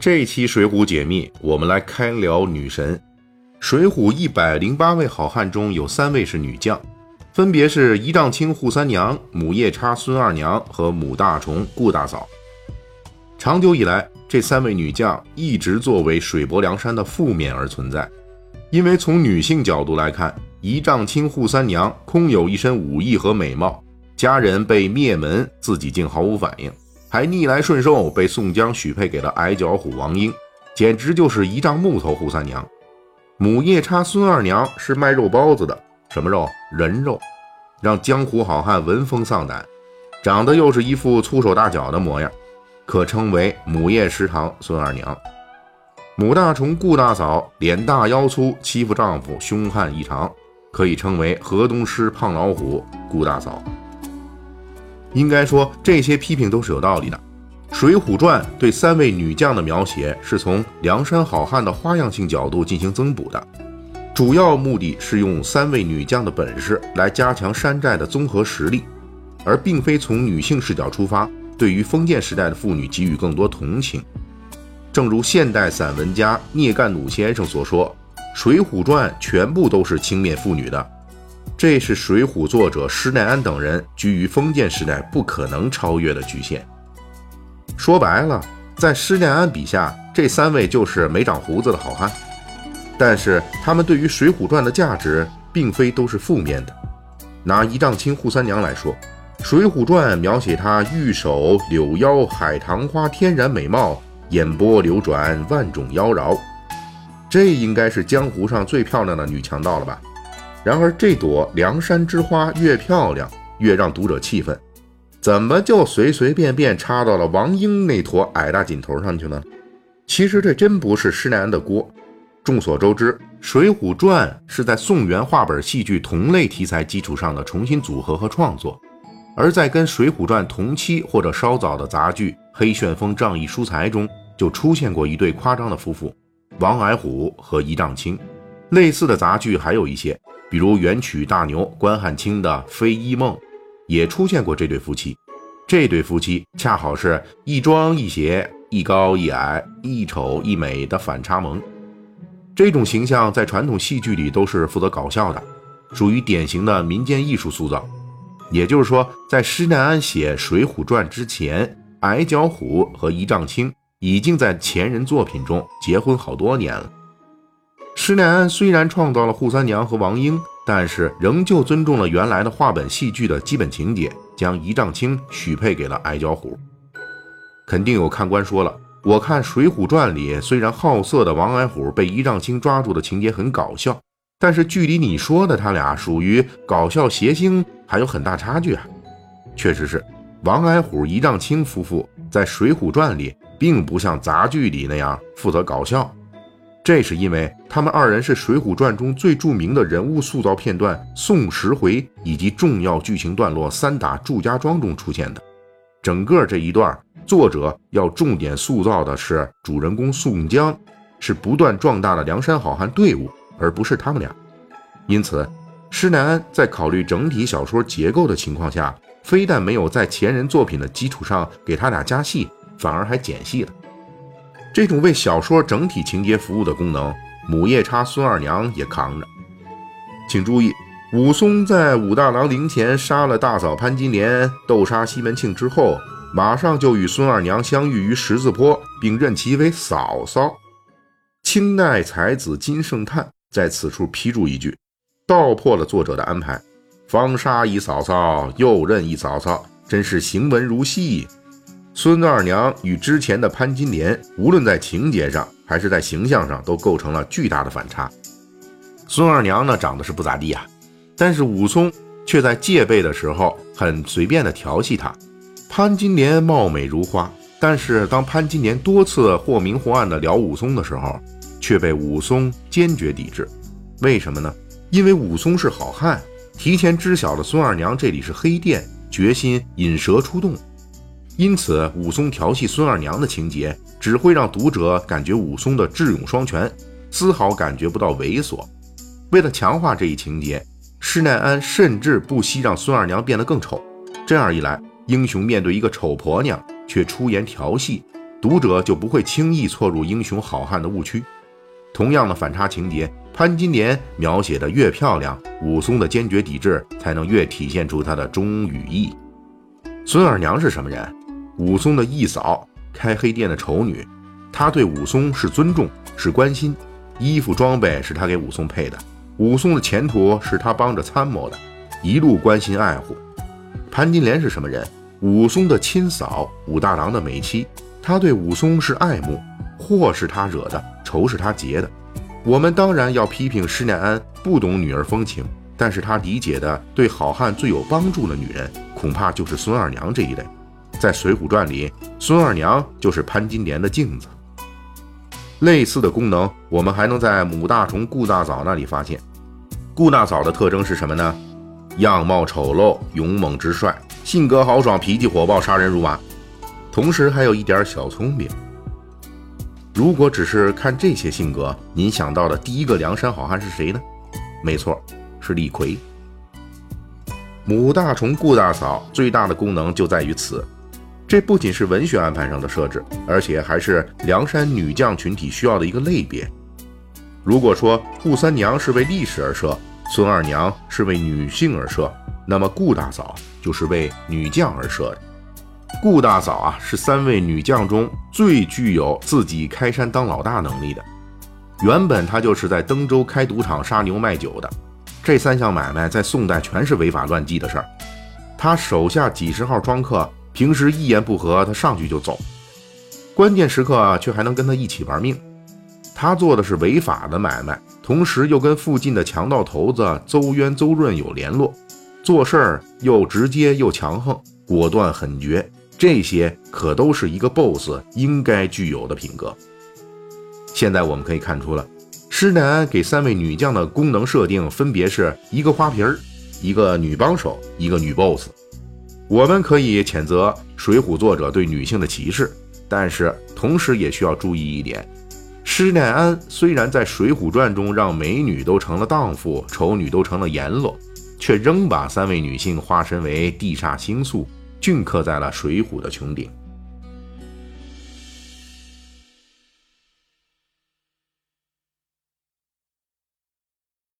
这期《水浒解密》，我们来开聊女神。水浒一百零八位好汉中有三位是女将，分别是仪仗青扈三娘、母夜叉孙二娘和母大虫顾大嫂。长久以来，这三位女将一直作为水泊梁山的负面而存在。因为从女性角度来看，仪仗青扈三娘空有一身武艺和美貌，家人被灭门，自己竟毫无反应。还逆来顺受，被宋江许配给了矮脚虎王英，简直就是一丈木头扈三娘。母夜叉孙二娘是卖肉包子的，什么肉？人肉，让江湖好汉闻风丧胆。长得又是一副粗手大脚的模样，可称为母夜食堂孙二娘。母大虫顾大嫂脸大腰粗，欺负丈夫凶悍异常，可以称为河东狮胖老虎顾大嫂。应该说，这些批评都是有道理的。《水浒传》对三位女将的描写是从梁山好汉的花样性角度进行增补的，主要目的是用三位女将的本事来加强山寨的综合实力，而并非从女性视角出发，对于封建时代的妇女给予更多同情。正如现代散文家聂干弩先生所说，《水浒传》全部都是轻蔑妇女的。这是《水浒》作者施耐庵等人居于封建时代不可能超越的局限。说白了，在施耐庵笔下，这三位就是没长胡子的好汉。但是他们对于《水浒传》的价值，并非都是负面的。拿一丈青扈三娘来说，《水浒传》描写她玉手柳腰海棠花，天然美貌，眼波流转，万种妖娆，这应该是江湖上最漂亮的女强盗了吧？然而，这朵梁山之花越漂亮，越让读者气愤，怎么就随随便便插到了王英那坨矮大紧头上去呢？其实这真不是施耐庵的锅。众所周知，《水浒传》是在宋元话本戏剧同类题材基础上的重新组合和创作，而在跟《水浒传》同期或者稍早的杂剧《黑旋风仗义疏财》中，就出现过一对夸张的夫妇——王矮虎和仪仗卿。类似的杂剧还有一些。比如元曲大牛关汉卿的《飞衣梦》，也出现过这对夫妻。这对夫妻恰好是一庄一邪、一高一矮、一丑一美的反差萌。这种形象在传统戏剧里都是负责搞笑的，属于典型的民间艺术塑造。也就是说，在施耐庵写《水浒传》之前，矮脚虎和仪仗青已经在前人作品中结婚好多年了。施耐庵虽然创造了扈三娘和王英，但是仍旧尊重了原来的话本戏剧的基本情节，将仪仗青许配给了矮脚虎。肯定有看官说了，我看《水浒传》里虽然好色的王矮虎被仪仗青抓住的情节很搞笑，但是距离你说的他俩属于搞笑谐星还有很大差距啊。确实是，王矮虎、仪仗青夫妇在《水浒传》里并不像杂剧里那样负责搞笑。这是因为他们二人是《水浒传》中最著名的人物塑造片段宋十回以及重要剧情段落三打祝家庄中出现的。整个这一段，作者要重点塑造的是主人公宋江，是不断壮大的梁山好汉队伍，而不是他们俩。因此，施耐庵在考虑整体小说结构的情况下，非但没有在前人作品的基础上给他俩加戏，反而还减戏了。这种为小说整体情节服务的功能，母夜叉孙二娘也扛着。请注意，武松在武大郎灵前杀了大嫂潘金莲，斗杀西门庆之后，马上就与孙二娘相遇于十字坡，并认其为嫂嫂。清代才子金圣叹在此处批注一句，道破了作者的安排：方杀一嫂嫂，又认一嫂嫂，真是行文如戏。孙二娘与之前的潘金莲，无论在情节上还是在形象上，都构成了巨大的反差。孙二娘呢，长得是不咋地啊，但是武松却在戒备的时候很随便的调戏她。潘金莲貌美如花，但是当潘金莲多次或明或暗的撩武松的时候，却被武松坚决抵制。为什么呢？因为武松是好汉，提前知晓了孙二娘这里是黑店，决心引蛇出洞。因此，武松调戏孙二娘的情节只会让读者感觉武松的智勇双全，丝毫感觉不到猥琐。为了强化这一情节，施耐庵甚至不惜让孙二娘变得更丑。这样一来，英雄面对一个丑婆娘却出言调戏，读者就不会轻易错入英雄好汉的误区。同样的反差情节，潘金莲描写的越漂亮，武松的坚决抵制才能越体现出他的忠与义。孙二娘是什么人？武松的义嫂，开黑店的丑女。她对武松是尊重，是关心，衣服装备是她给武松配的，武松的前途是她帮着参谋的，一路关心爱护。潘金莲是什么人？武松的亲嫂，武大郎的美妻。她对武松是爱慕，祸是她惹的。仇是他结的，我们当然要批评施耐庵不懂女儿风情，但是他理解的对好汉最有帮助的女人，恐怕就是孙二娘这一类。在《水浒传》里，孙二娘就是潘金莲的镜子。类似的功能，我们还能在母大虫顾大嫂那里发现。顾大嫂的特征是什么呢？样貌丑陋，勇猛直率，性格豪爽，脾气火爆，杀人如麻，同时还有一点小聪明。如果只是看这些性格，您想到的第一个梁山好汉是谁呢？没错，是李逵。母大虫顾大嫂最大的功能就在于此，这不仅是文学安排上的设置，而且还是梁山女将群体需要的一个类别。如果说扈三娘是为历史而设，孙二娘是为女性而设，那么顾大嫂就是为女将而设的。顾大嫂啊，是三位女将中最具有自己开山当老大能力的。原本她就是在登州开赌场、杀牛卖酒的，这三项买卖在宋代全是违法乱纪的事儿。她手下几十号庄客，平时一言不合，他上去就走，关键时刻却还能跟他一起玩命。他做的是违法的买卖，同时又跟附近的强盗头子邹渊、邹润有联络，做事儿又直接又强横，果断狠绝。这些可都是一个 boss 应该具有的品格。现在我们可以看出了，施耐庵给三位女将的功能设定分别是一个花瓶儿、一个女帮手、一个女 boss。我们可以谴责《水浒》作者对女性的歧视，但是同时也需要注意一点：施耐庵虽然在《水浒传》中让美女都成了荡妇，丑女都成了阎罗，却仍把三位女性化身为地煞星宿。镌刻在了《水浒》的穹顶。